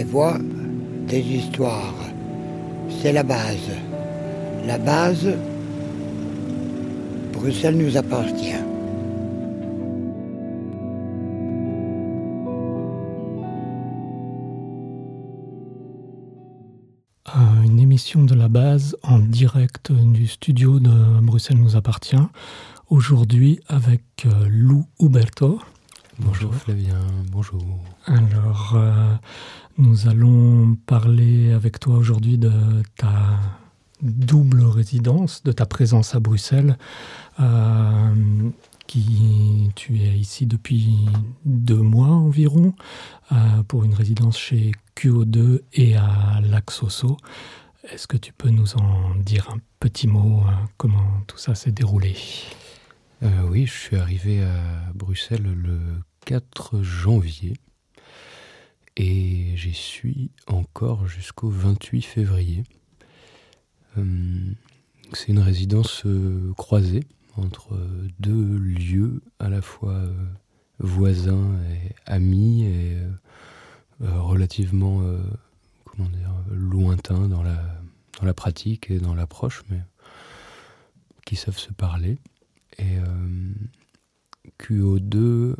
des voix, des histoires. C'est la base. La base, Bruxelles nous appartient. Une émission de la base en direct du studio de Bruxelles nous appartient. Aujourd'hui avec euh, Lou Huberto. Bonjour Flavien, bonjour. Alors, euh, nous allons parler avec toi aujourd'hui de ta double résidence, de ta présence à Bruxelles. Euh, qui, tu es ici depuis deux mois environ euh, pour une résidence chez QO2 et à Laxoso. Est-ce que tu peux nous en dire un petit mot, comment tout ça s'est déroulé? Oui, je suis arrivé à Bruxelles le 4 janvier et j'y suis encore jusqu'au 28 février. Euh, c'est une résidence euh, croisée entre deux lieux à la fois euh, voisins et amis et relativement comment dire, lointains dans la, dans la pratique et dans l'approche, mais qui savent se parler. Et QO2, euh,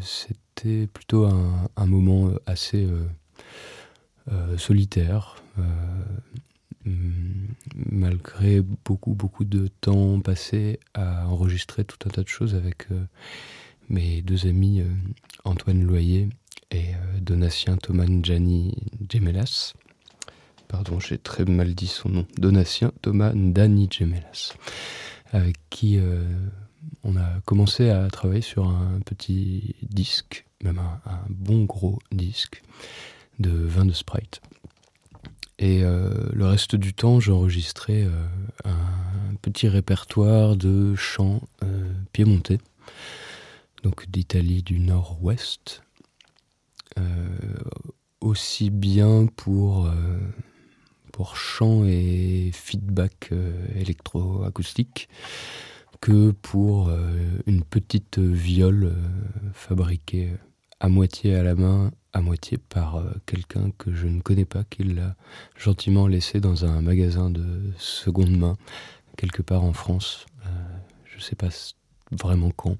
c'était plutôt un, moment euh, assez euh, solitaire, malgré beaucoup, beaucoup de temps passé à enregistrer tout un tas de choses avec mes deux amis Antoine Loyer et Donatien Thomas Njani Gemelas. Pardon, j'ai très mal dit son nom. Donatien Thomas Ndani Gemelas, qui on a commencé à travailler sur un petit disque, même un, bon gros disque de vin de Sprite. Et euh, le reste du temps, j'enregistrais euh, un petit répertoire de chants euh, piémontais, donc d'Italie du nord-ouest, aussi bien pour, pour chants et feedback électroacoustique que pour euh, une petite viole euh, fabriquée à moitié à la main, à moitié par euh, quelqu'un que je ne connais pas, qui l'a gentiment laissé dans un magasin de seconde main, quelque part en France. je ne sais pas vraiment quand.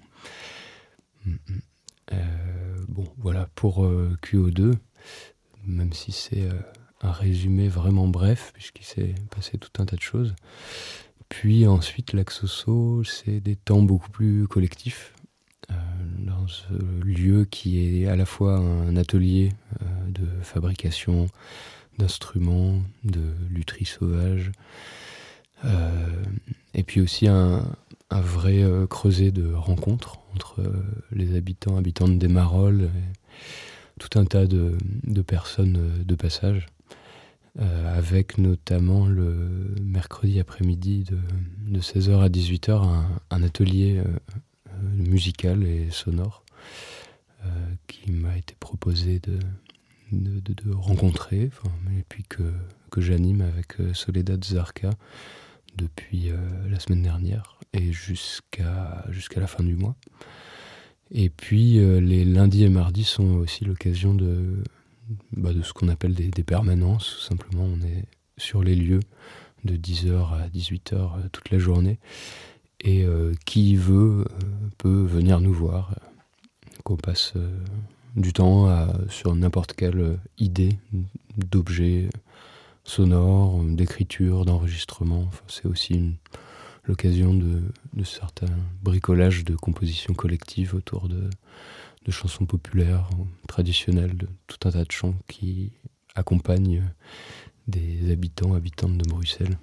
Mm, mm. bon, voilà, pour QO2, même si c'est un résumé vraiment bref, puisqu'il s'est passé tout un tas de choses. Puis ensuite, l'Axoso, c'est des temps beaucoup plus collectifs, euh, dans ce lieu qui est à la fois un atelier euh, de fabrication d'instruments, de lutherie sauvage, euh, et puis aussi un, vrai creuset de rencontres entre les habitants, habitantes des Marolles, et tout un tas de personnes de passage. Euh, avec notamment le mercredi après-midi de, 16h à 18h un, atelier euh, euh, musical et sonore qui m'a été proposé de, rencontrer, et puis que, que j'anime avec Soledad Zarka depuis la semaine dernière et jusqu'à jusqu'à la fin du mois. Et puis les lundis et mardis sont aussi l'occasion de, bah, de ce qu'on appelle des, permanences. Tout simplement, on est sur les lieux de 10h à 18h euh, toute la journée. Et euh, qui veut euh, peut venir nous voir. Qu'on passe du temps sur n'importe quelle idée d'objet sonore, d'écriture, d'enregistrement. c'est aussi l'occasion de, de, certains bricolages de compositions collectives autour de, de chansons populaires, traditionnelles, de tout un tas de chants qui accompagnent des habitants, habitantes de Bruxelles.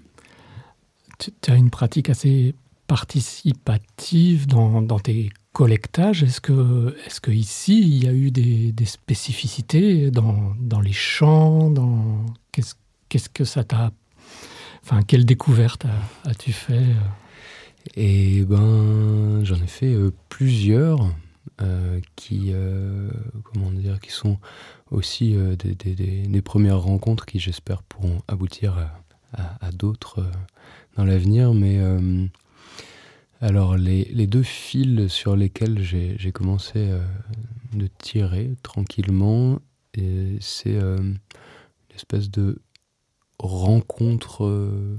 Tu as une pratique assez participative dans, tes collectages. Est-ce que, est que ici, il y a eu des, spécificités dans, dans, les chants dans... Qu'est-ce qu'est-ce que ça t'a... Enfin, quelle découverte as-tu fait Eh ben, j'en ai fait euh, plusieurs. Euh, qui, euh, comment dire, qui sont aussi euh, des, premières rencontres qui, j'espère, pourront aboutir à, d'autres dans l'avenir. Mais alors, les, deux fils sur lesquels j'ai commencé de tirer tranquillement, c'est une espèce de rencontre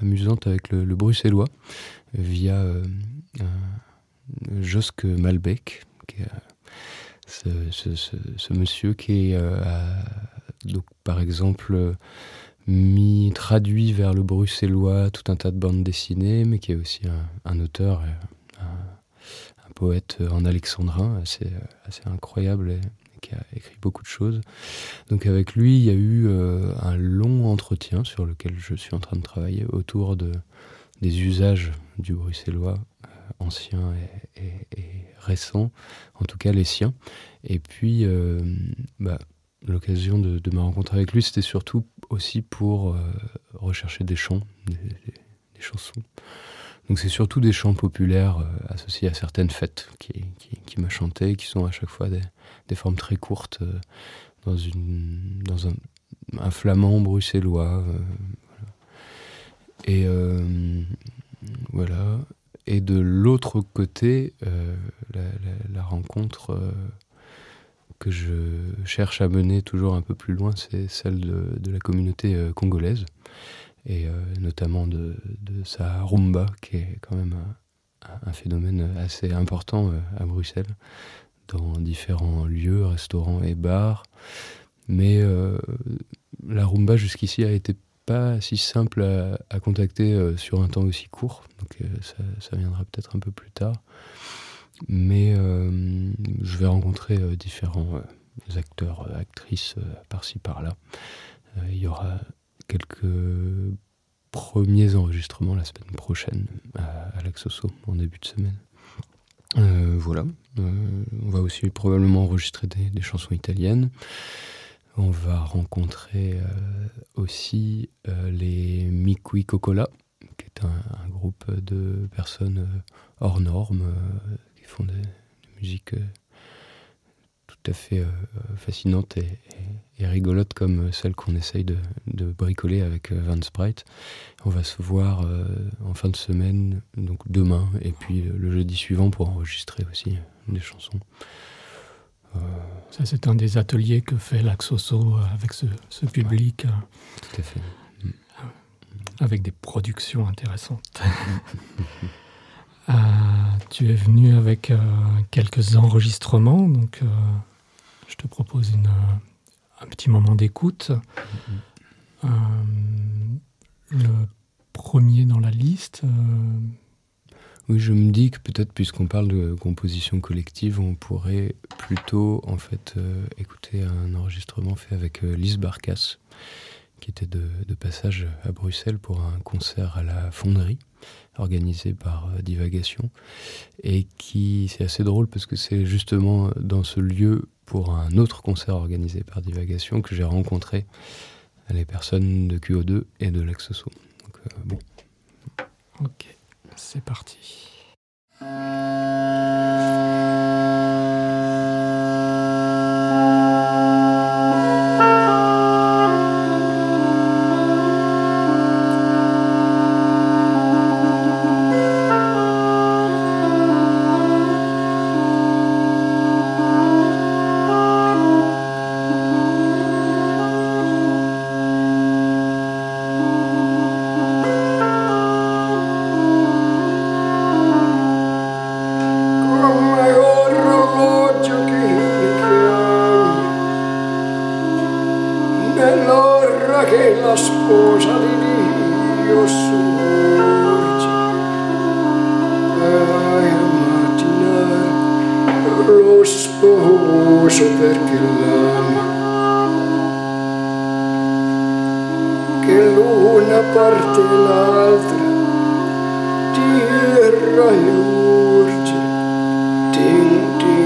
amusante avec le, bruxellois via Joske Malbec, qui ce, monsieur qui est, donc, par exemple, mis traduit vers le bruxellois tout un tas de bandes dessinées, mais qui est aussi un, auteur, un, poète en alexandrin assez, assez incroyable qui a écrit beaucoup de choses. Donc avec lui, il y a eu euh, un long entretien sur lequel je suis en train de travailler autour de, des usages du bruxellois euh, ancien et, récent, en tout cas les siens. Et puis, euh, bah, l'occasion de, ma rencontre avec lui, c'était surtout aussi pour euh, rechercher des chants, des, chansons. Donc c'est surtout des chants populaires euh, associés à certaines fêtes qui, m'a chanté, qui sont à chaque fois des, formes très courtes dans un, flamand bruxellois. Et voilà. Et de l'autre côté, la, rencontre que je cherche à mener toujours un peu plus loin, c'est celle de, la communauté euh, congolaise, et euh, notamment de, sa rumba, qui est quand même un, phénomène assez important euh, à Bruxelles, dans différents lieux, restaurants et bars. Mais la rumba jusqu'ici a été pas si simple à, contacter sur un temps aussi court, donc ça viendra peut-être un peu plus tard. Mais euh, je vais rencontrer euh, différents euh, acteurs, actrices par-ci par-là. Il y aura quelques premiers enregistrements la semaine prochaine à, l'Axoso en début de semaine. voilà. on va aussi probablement enregistrer des, chansons italiennes. On va rencontrer aussi les Miqui Cocola, qui est un, groupe de personnes hors normes font des, musiques euh, tout à fait euh, fascinantes et, rigolotes comme celle qu'on essaye de, bricoler avec euh, Van Sprite. On va se voir en fin de semaine, donc demain, et puis le jeudi suivant pour enregistrer aussi des chansons. Ça, c'est un des ateliers que fait l'Axoso avec ce, public. Tout à fait. Avec des productions intéressantes. Euh, tu es venu avec euh, quelques enregistrements, donc euh, je te propose une, un petit moment d'écoute. le premier dans la liste. Oui, je me dis que peut-être puisqu'on parle de composition collective, on pourrait plutôt en fait écouter un enregistrement fait avec Lise Barcas, qui était de, passage à Bruxelles pour un concert à la fonderie organisé par euh, Divagation et qui c'est assez drôle parce que c'est justement dans ce lieu pour un autre concert organisé par Divagation que j'ai rencontré les personnes de QO2 et de l'Exoso. Donc euh, bon. Ok, c'est parti. braccio perché l'ama, che l'una parte l'altra ti raiurge, tinti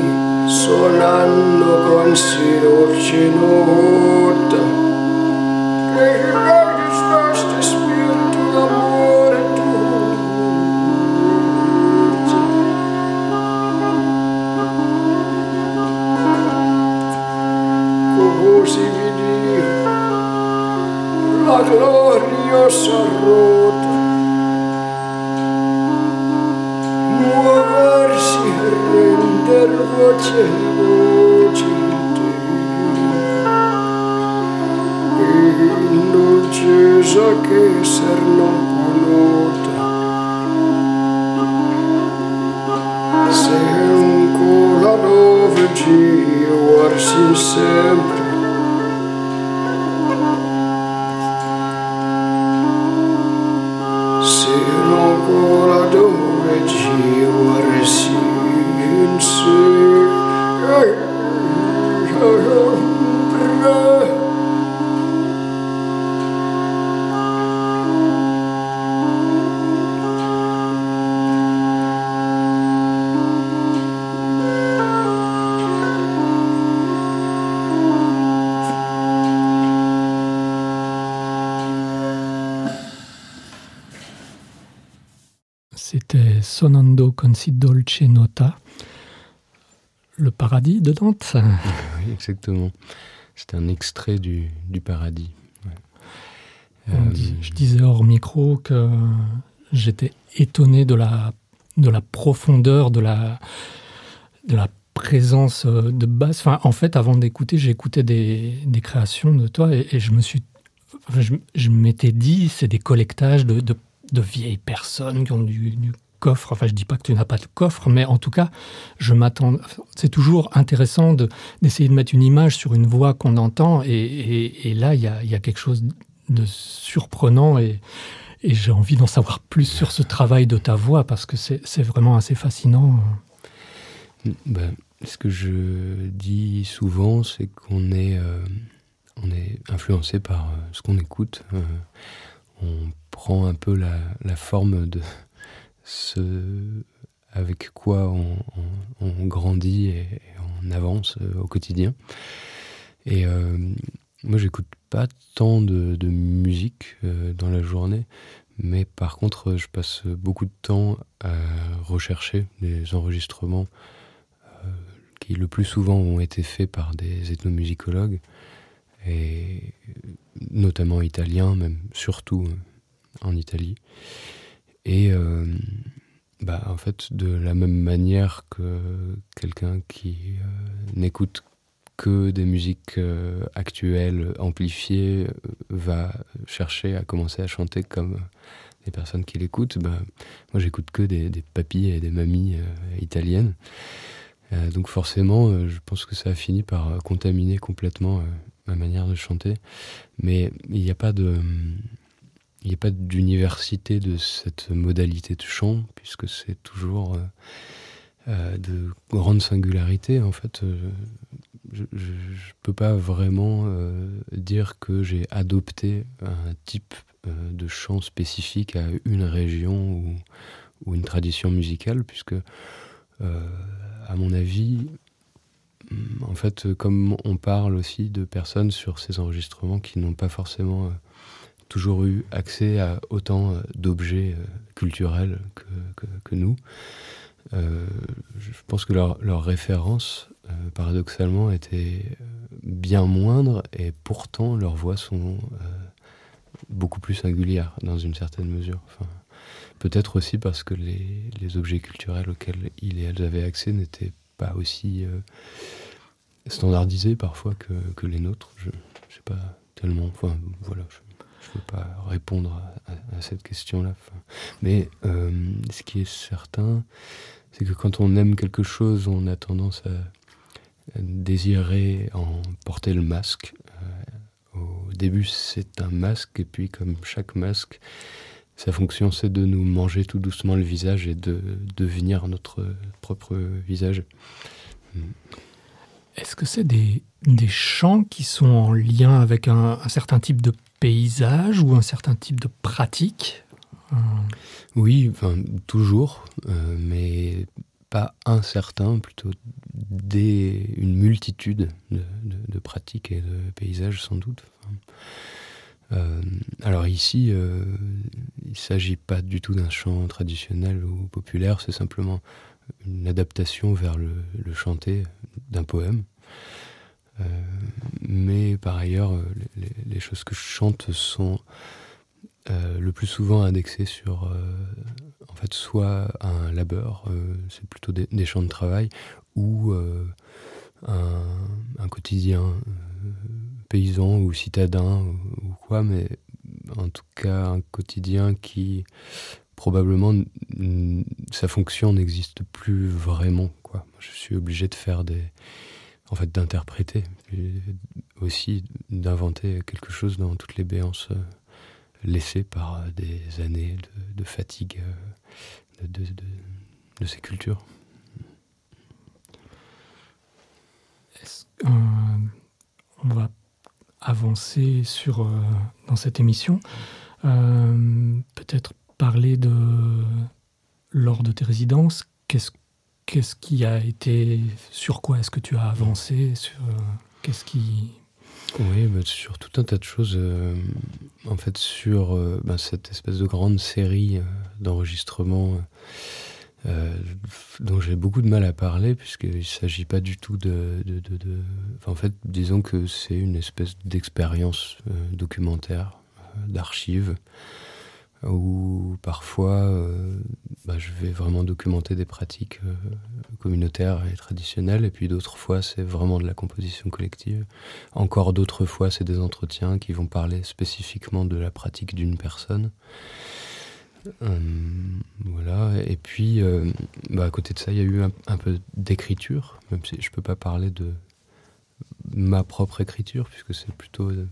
sonando con sinucce nuda. Le paradis de Dante. Oui, exactement. C'était un extrait du, du paradis. Ouais. On Euh, dit- je disais hors micro que j'étais étonné de la, de la profondeur, de la, de la présence euh, de basse. Enfin, en fait, avant d'écouter, j'écoutais des, des créations de toi et, et je me suis, enfin, je, je m'étais dit, c'est des collectages de, de, de vieilles personnes qui ont du, du coffre. Enfin, je dis pas que tu n'as pas de coffre, mais en tout cas, je m'attends. C'est toujours intéressant de d'essayer de mettre une image sur une voix qu'on entend, et, là, il y a, y a quelque chose de surprenant et, j'ai envie d'en savoir plus sur ce travail de ta voix parce que c'est vraiment assez fascinant. Ben, ce que je dis souvent, c'est qu'on est, euh, on est influencé par euh, ce qu'on écoute. Euh, on prend un peu la forme de ce avec quoi on, grandit et, on avance euh, au quotidien. Et euh, moi, j'écoute pas tant de, musique euh, dans la journée, mais par contre, je passe beaucoup de temps à rechercher des enregistrements euh, qui le plus souvent ont été faits par des ethnomusicologues, et notamment italiens, même surtout en Italie. Et euh, bah, en fait, de la même manière que quelqu'un qui euh, n'écoute que des musiques euh, actuelles, amplifiées, va chercher à commencer à chanter comme les personnes qui l'écoutent, bah, moi j'écoute que des, des papis et des mamies italiennes. Donc forcément, je pense que ça a fini par contaminer complètement ma manière de chanter. Mais il n'y a pas de... Il n'y a pas d'université de cette modalité de chant, puisque c'est toujours euh, euh, de grandes singularités. En fait, euh, je ne peux pas vraiment dire que j'ai adopté un type de chant spécifique à une région ou, ou une tradition musicale, puisque, à mon avis, en fait, comme on parle aussi de personnes sur ces enregistrements qui n'ont pas forcément toujours eu accès à autant euh, d'objets euh, culturels que, nous, euh, je pense que leur, leur référence, euh, paradoxalement, était euh, bien moindre et pourtant leurs voix sont beaucoup plus singulières dans une certaine mesure. Enfin, Peut-être aussi parce que les, objets culturels auxquels ils et elles avaient accès n'étaient pas aussi standardisés parfois que, les nôtres. Je ne sais pas tellement. Enfin, voilà. Je ne peux pas répondre à, cette question-là. Mais euh, ce qui est certain, c'est que quand on aime quelque chose, on a tendance à, à désirer en porter le masque. Euh, au début, c'est un masque, et puis comme chaque masque, sa fonction, c'est de nous manger tout doucement le visage et de devenir notre propre visage. Est-ce que c'est des, des chants qui sont en lien avec un, un certain type de paysage ou un certain type de pratique Euh, Oui, toujours, euh, mais pas un certain, plutôt des, une multitude de, pratiques et de paysages sans doute. Euh, alors ici, il ne s'agit pas du tout d'un chant traditionnel ou populaire, c'est simplement une adaptation vers le, chanté d'un poème. Mais par ailleurs, euh, les, choses que je chante sont euh, le plus souvent indexées sur, euh, en fait, soit un labeur, c'est plutôt des, des chants de travail, ou un, quotidien paysan ou citadin ou, quoi, mais en tout cas un quotidien qui probablement sa fonction n'existe plus vraiment. Quoi. Je suis obligé de faire des en fait, d'interpréter, aussi d'inventer quelque chose dans toutes les béances laissées par des années de, fatigue de, de, ces cultures. on va avancer sur, dans cette émission. Peut-être parler de lors de tes résidences, qu'est-ce qu'est-ce qui a été sur quoi est-ce que tu as avancé sur qu'est-ce qui oui bah, sur tout un tas de choses euh, en fait sur euh, bah, cette espèce de grande série euh, d'enregistrements dont j'ai beaucoup de mal à parler puisqu'il ne s'agit pas du tout de, en fait disons que c'est une espèce d'expérience documentaire d'archives où parfois euh, bah, je vais vraiment documenter des pratiques euh, communautaires et traditionnelles, et puis d'autres fois c'est vraiment de la composition collective. Encore d'autres fois c'est des entretiens qui vont parler spécifiquement de la pratique d'une personne. Euh, voilà, et puis bah, à côté de ça il y a eu un, peu d'écriture, même si je ne peux pas parler de ma propre écriture, puisque c'est plutôt euh,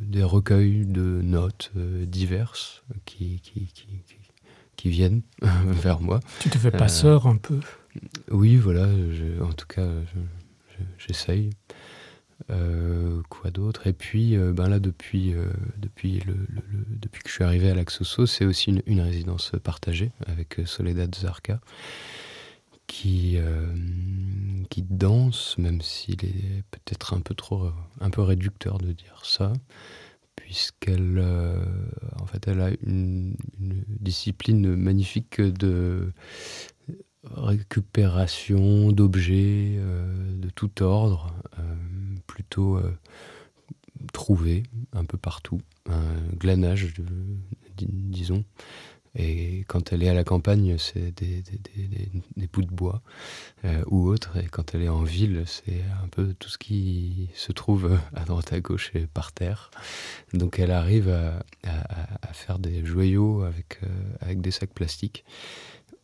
des recueils de notes euh, diverses qui, qui, qui, viennent vers moi. Tu te fais passeur un peu? Oui, voilà, en tout cas, j'essaye. quoi d'autre? Et puis, ben là, depuis, depuis, le, depuis que je suis arrivé à l'Axoso, c'est aussi une, une, résidence partagée avec Soledad Zarka qui, euh, qui danse, même s'il est peut-être un peu trop, un peu réducteur de dire ça, puisqu'elle, euh, en fait, elle a une, discipline magnifique de récupération d'objets euh, de tout ordre, plutôt trouvés un peu partout, un glanage, disons. Et quand elle est à la campagne, c'est des, des, bouts de bois euh, ou autre. Et quand elle est en ville, c'est un peu tout ce qui se trouve à droite à gauche et par terre. Donc elle arrive à, faire des joyaux avec, euh, avec des sacs plastiques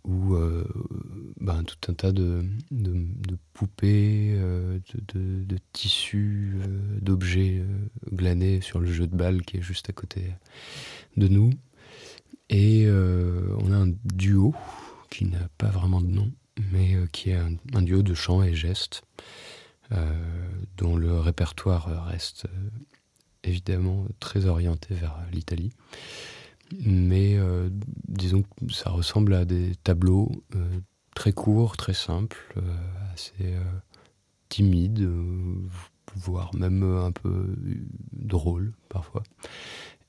ou euh, ben, tout un tas de, poupées, de, de, tissus, d'objets glanés sur le jeu de balle qui est juste à côté de nous. Et euh, on a un duo qui n'a pas vraiment de nom, mais euh, qui est un, duo de chants et gestes, euh, dont le répertoire reste évidemment très orienté vers l'Italie. Mais disons que ça ressemble à des tableaux très courts, très simples, assez timides, voire même un peu drôles parfois.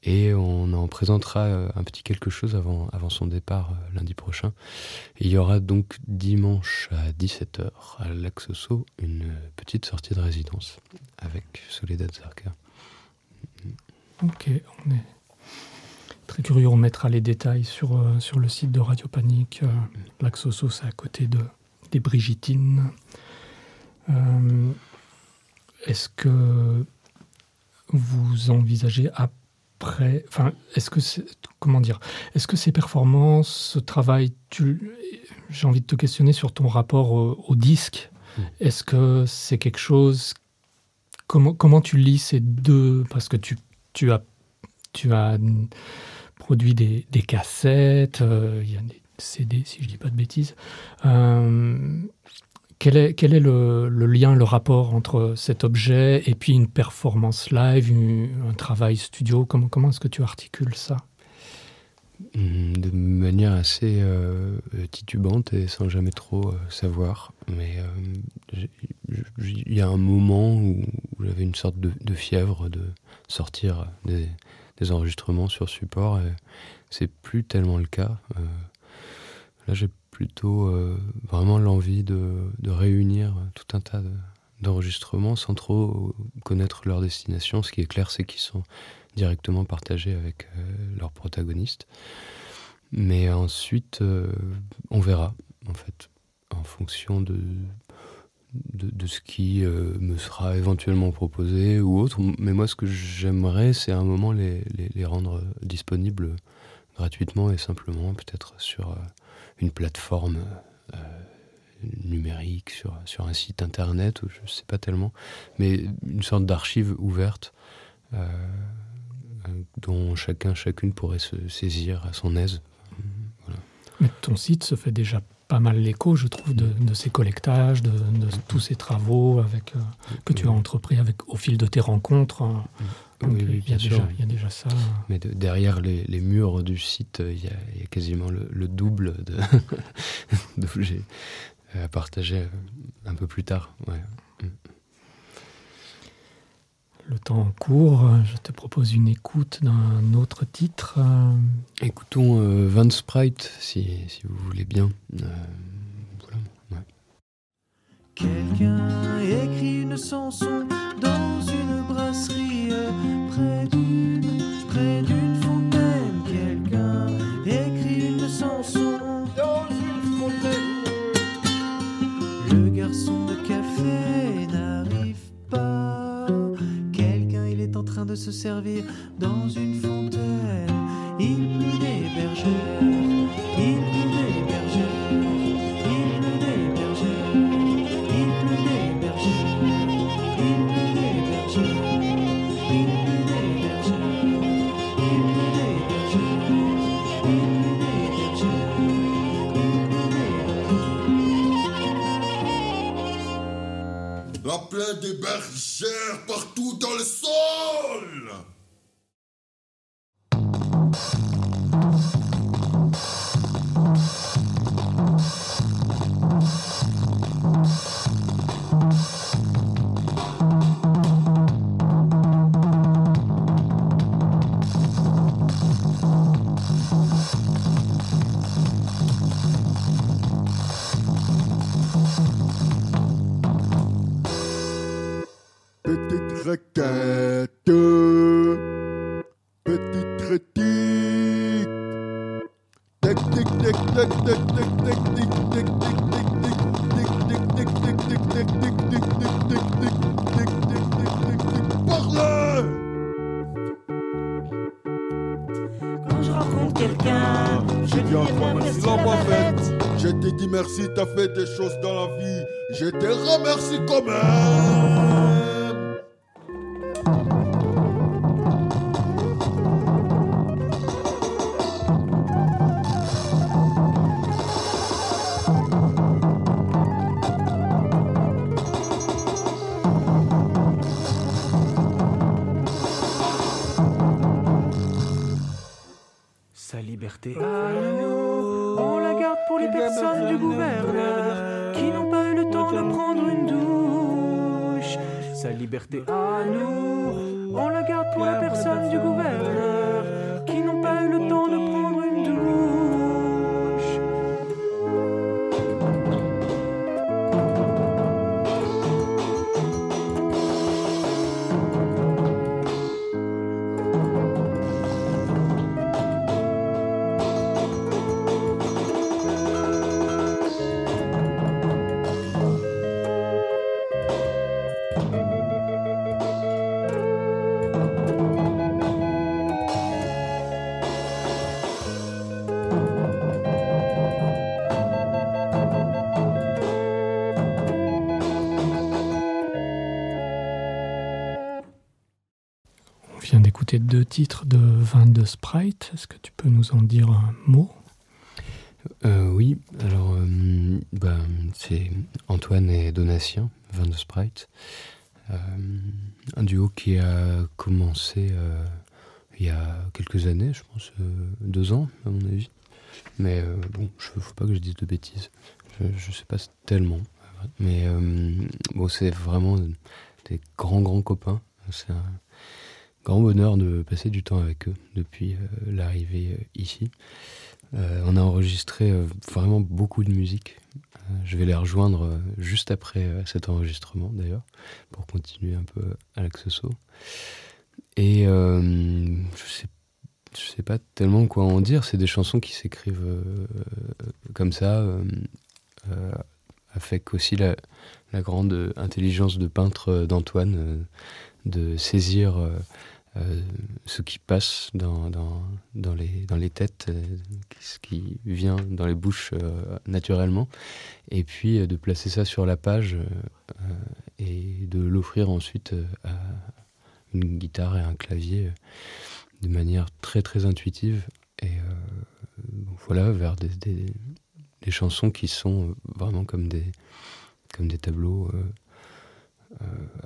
Et on en présentera euh, un petit quelque chose avant, avant son départ euh, lundi prochain. il y aura donc dimanche à 17h à l'Axoso une petite sortie de résidence avec Soledad Zarka. Ok, on est très curieux. On mettra les détails sur, euh, sur le site de Radio Panique. L'Axoso, c'est à côté de, des Brigitines. Est-ce que vous envisagez à après, enfin, est-ce que c'est, comment dire, est-ce que ces performances, ce travail, tu, j'ai envie de te questionner sur ton rapport au, disque. Mm. Est-ce que c'est quelque chose, comment, comment tu lis ces deux, parce que tu, tu as, tu as produit des, des cassettes, euh, il y a des CD, si je dis pas de bêtises. Euh, quel est, le, lien, le rapport entre cet objet et puis une performance live, un travail studio? Comment, est-ce que tu articules ça? Hmm, de manière assez euh, titubante et sans jamais trop euh, savoir. Mais euh, il y a un moment où, j'avais une sorte de, fièvre de sortir des, enregistrements sur support. C'est plus tellement le cas. là, j'ai plutôt euh, vraiment l'envie de, réunir tout un tas d'enregistrements sans trop connaître leur destination. Ce qui est clair, c'est qu'ils sont directement partagés avec euh, leurs protagonistes. Mais ensuite, euh, on verra, en fait, en fonction de, ce qui me sera éventuellement proposé ou autre. Mais moi, ce que j'aimerais, c'est à un moment les, rendre disponibles gratuitement et simplement, peut-être sur une plateforme euh, numérique sur, sur un site internet, ou je ne sais pas tellement, mais une sorte d'archive ouverte dont chacun, chacune pourrait se saisir à son aise. Mais ton site se fait déjà pas mal l'écho, je trouve, de, ces collectages, de, tous ces travaux avec, euh, que tu as entrepris avec, au fil de tes rencontres. Hein. Oui, oui, bien il, y a déjà, ça. Mais derrière les, murs du site, il y a, quasiment le, double d'objets à partager un peu plus tard. Ouais. Le temps court, je te propose une écoute d'un autre titre. Euh. Écoutons euh, Van Sprite, si, si, vous voulez bien. Euh, voilà, Quelqu'un écrit une chanson dans une se servir dans une fontaine. Il pleut des il pleut requête. Petite critique. Tactique, tactique, tactique, tactique, tactique, quelqu'un. J'ai dit encore merci. Je t'ai dit merci, t'as fait des choses dans la vie. Je te remercie quand même. sa liberté. À nous, on la garde pour les personnes du gouverneur qui n'ont pas eu le temps de prendre une douche. Sa liberté. À nous, on la garde pour les personnes du gouverneur qui n'ont pas eu le temps de prendre une double. Deux titres de vin de Sprite. Est-ce que tu peux nous en dire un mot? Euh, Oui, alors euh, bah, c'est Antoine et Donatien, vin de Sprite. Euh, un duo qui a commencé il y a quelques années, je pense deux ans à mon avis. Mais bon, je ne faut pas que je dise de bêtises. Je ne sais pas tellement. Mais bon, c'est vraiment des grands, grands copains. Grand bonheur de passer du temps avec eux depuis euh, l'arrivée euh, ici. Euh, on a enregistré vraiment beaucoup de musique. je vais les rejoindre juste après cet enregistrement d'ailleurs, pour continuer un peu à l'accesso. Et je sais sais pas tellement quoi en dire. C'est des chansons qui s'écrivent comme ça, avec aussi la, la, grande intelligence de peintre d'Antoine, de saisir euh, ce qui passe dans, dans, les, dans les têtes, euh, ce qui vient dans les bouches euh, naturellement, et puis de placer ça sur la page et de l'offrir ensuite à une guitare et un clavier de manière très très intuitive. Et voilà, vers des, des, chansons qui sont vraiment comme des, comme des tableaux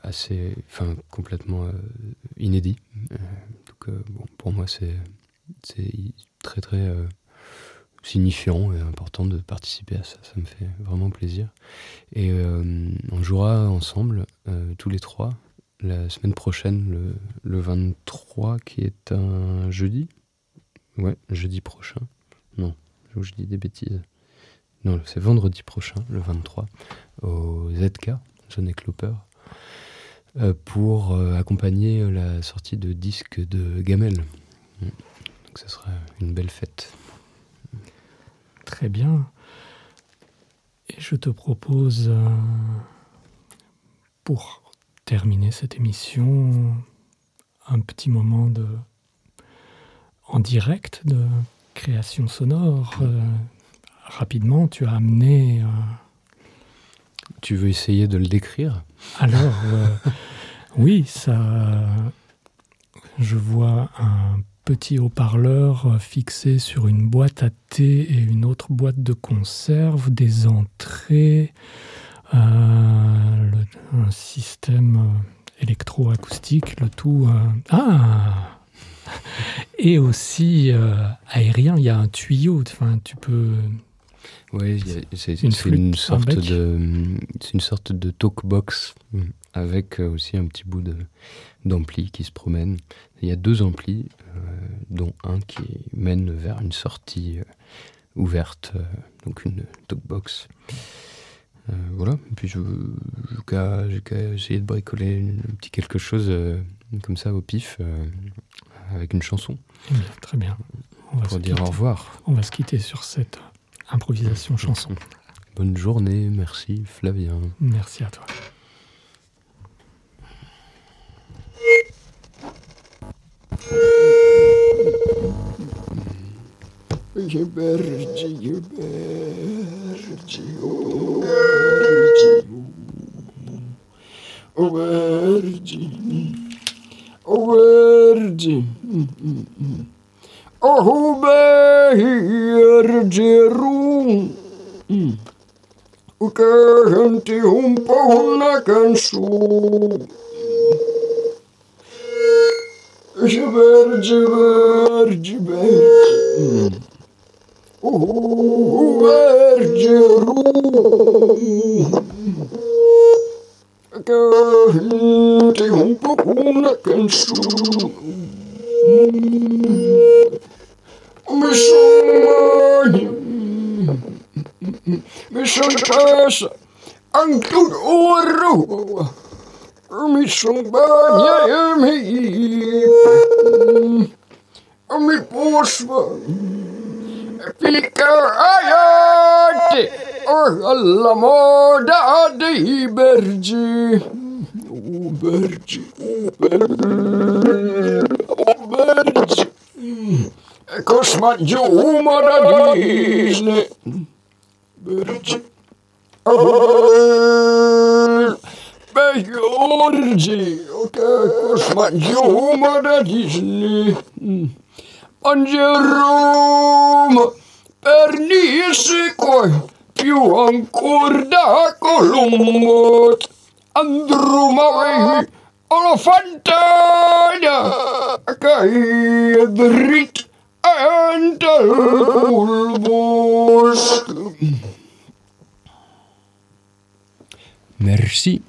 assez, enfin complètement euh, inédits. Euh, donc euh, bon, pour moi c'est très très euh, signifiant et important de participer à ça. Ça me fait vraiment plaisir. Et euh, on jouera ensemble euh, tous les trois la semaine prochaine, le, le 23, qui est un jeudi. Ouais, jeudi prochain. Non, je dis des bêtises. Non, c'est vendredi prochain, le 23, au ZK, Zone Cloper, euh, pour euh, accompagner la sortie de disque de Gamel. Donc ça sera une belle fête. Très bien. Et je te propose, euh, pour terminer cette émission, un petit moment de en direct de création sonore. Euh, rapidement, tu as amené. euh, Tu veux essayer de le décrire? Alors, euh, oui, ça. Je vois un petit haut-parleur euh, fixé sur une boîte à thé et une autre boîte de conserve, des entrées, euh, le- un système électroacoustique, le tout. euh, ah Et aussi euh, aérien, il y a un tuyau, enfin, tu peux. Oui, c'est Une un sorte de c'est une sorte de talkbox mm, avec euh, aussi un petit bout de d'ampli qui se promène. Il y a deux amplis, euh, dont un qui mène vers une sortie euh, ouverte, euh, donc une talkbox. Euh, voilà. Et puis je j'ai qu'à essayer de bricoler une- un petit quelque chose comme ça au pif avec une chanson bien, très bien. On va, se pour dire quitter. au revoir. On va se quitter sur cette improvisation chanson. Bonne journée, merci Flavien. Merci à toi. Geberci, geberci, oberci, oberci, oberci. هم يرجعون وكانت هم بهن كنسو جبر جبر جبر وهم يرجعون كانت هم بهن كنسو Missouri. Missouri. Anton Oro. Missouri. Missouri. Ami Bosman. Fikar hayati Orhallamoda adi berci. Berci. Berci. Обед! Кошмадю умарадизны! Берите! Бегорджи! Кошмадю умарадизны! Анджерум! Пернисикой! Пью анкорда колумбот! Андрумовый! Olifanten! Geidrit and Merci.